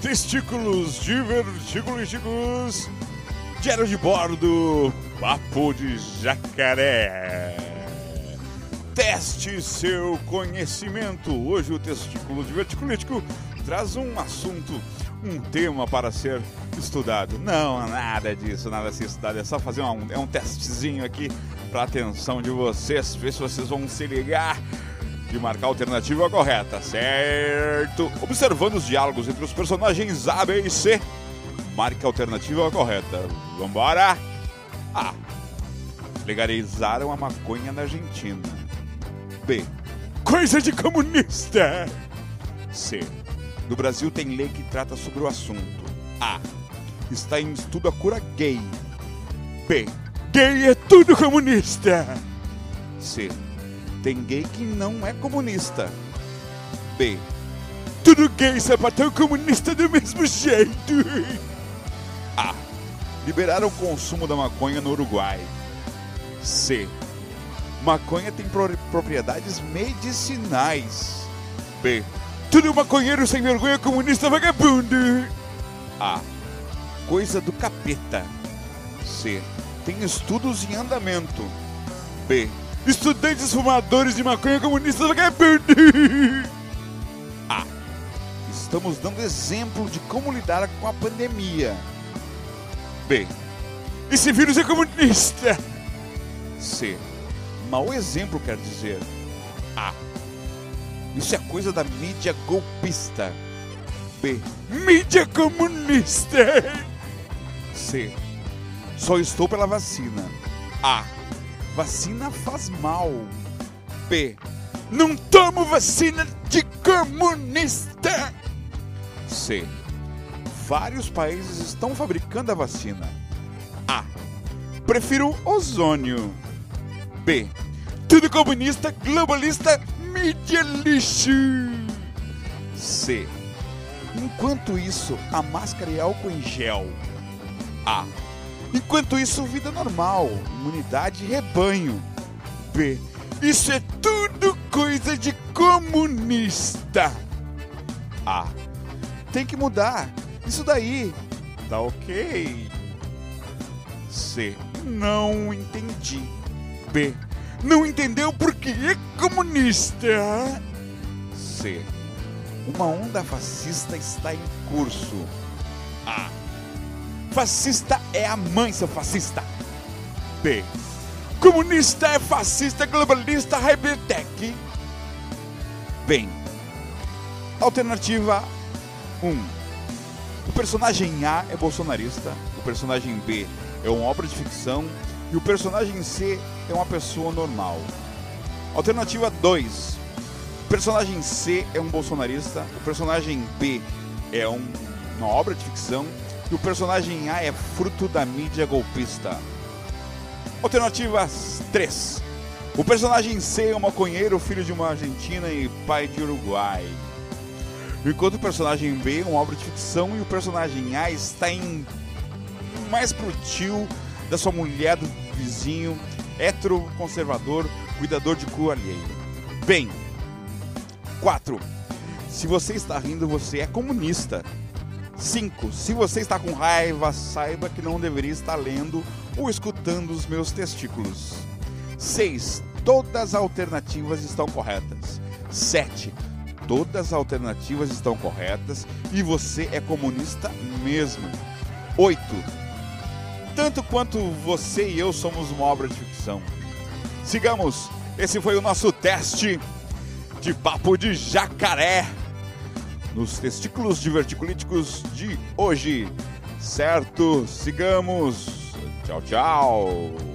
Testículos diverticulísticos. Diário de bordo. Papo de jacaré. Teste seu conhecimento. Hoje o testículo diverticulístico traz um assunto, um tema para ser estudado. Não, nada disso, nada a ser estudado. É só fazer um, é um testezinho aqui para atenção de vocês, ver se vocês vão se ligar de marcar a alternativa correta, certo? Observando os diálogos entre os personagens A, B e C, marque a alternativa correta. Vambora! A. Legalizaram a maconha na Argentina. B. Coisa de comunista! C. No Brasil tem lei que trata sobre o assunto. A. Está em estudo a cura gay. B. Gay é tudo comunista! C. Tem gay que não é comunista. B. Tudo gay, sapatão comunista do mesmo jeito. A. Liberaram o consumo da maconha no Uruguai. C. Maconha tem pro propriedades medicinais. B. Tudo maconheiro sem vergonha comunista vagabundo. A. Coisa do capeta. C. Tem estudos em andamento. B Estudantes fumadores de maconha comunista vagabundo. A. Estamos dando exemplo de como lidar com a pandemia. B. Esse vírus é comunista. C. Mau exemplo quer dizer. A. Isso é coisa da mídia golpista. B. Mídia comunista. C. Só estou pela vacina. A. Vacina faz mal. B. Não tomo vacina de comunista. C. Vários países estão fabricando a vacina. A. Prefiro ozônio. B. Tudo comunista, globalista, mídia lixo. C. Enquanto isso, a máscara e álcool em gel. A. Enquanto isso, vida normal, imunidade rebanho. B. Isso é tudo coisa de comunista. A. Tem que mudar. Isso daí. Tá ok. C. Não entendi. B. Não entendeu porque é comunista. C. Uma onda fascista está em curso. A. Fascista é a mãe, seu fascista. B. Comunista é fascista, globalista, rebetec. Bem. Alternativa 1. O personagem A é bolsonarista, o personagem B é uma obra de ficção e o personagem C é uma pessoa normal. Alternativa 2. O personagem C é um bolsonarista, o personagem B é um, uma obra de ficção que o personagem A é fruto da mídia golpista. Alternativa 3. O personagem C é um maconheiro, filho de uma argentina e pai de Uruguai. Enquanto o personagem B é uma obra de ficção e o personagem A está em mais pro tio da sua mulher do vizinho, hétero conservador, cuidador de cu alheio. Bem, 4. Se você está rindo, você é comunista. 5. Se você está com raiva, saiba que não deveria estar lendo ou escutando os meus testículos. 6. Todas as alternativas estão corretas. 7. Todas as alternativas estão corretas e você é comunista mesmo. 8. Tanto quanto você e eu somos uma obra de ficção. Sigamos. Esse foi o nosso teste de papo de jacaré nos testículos diverticulíticos de hoje. Certo? Sigamos. Tchau, tchau.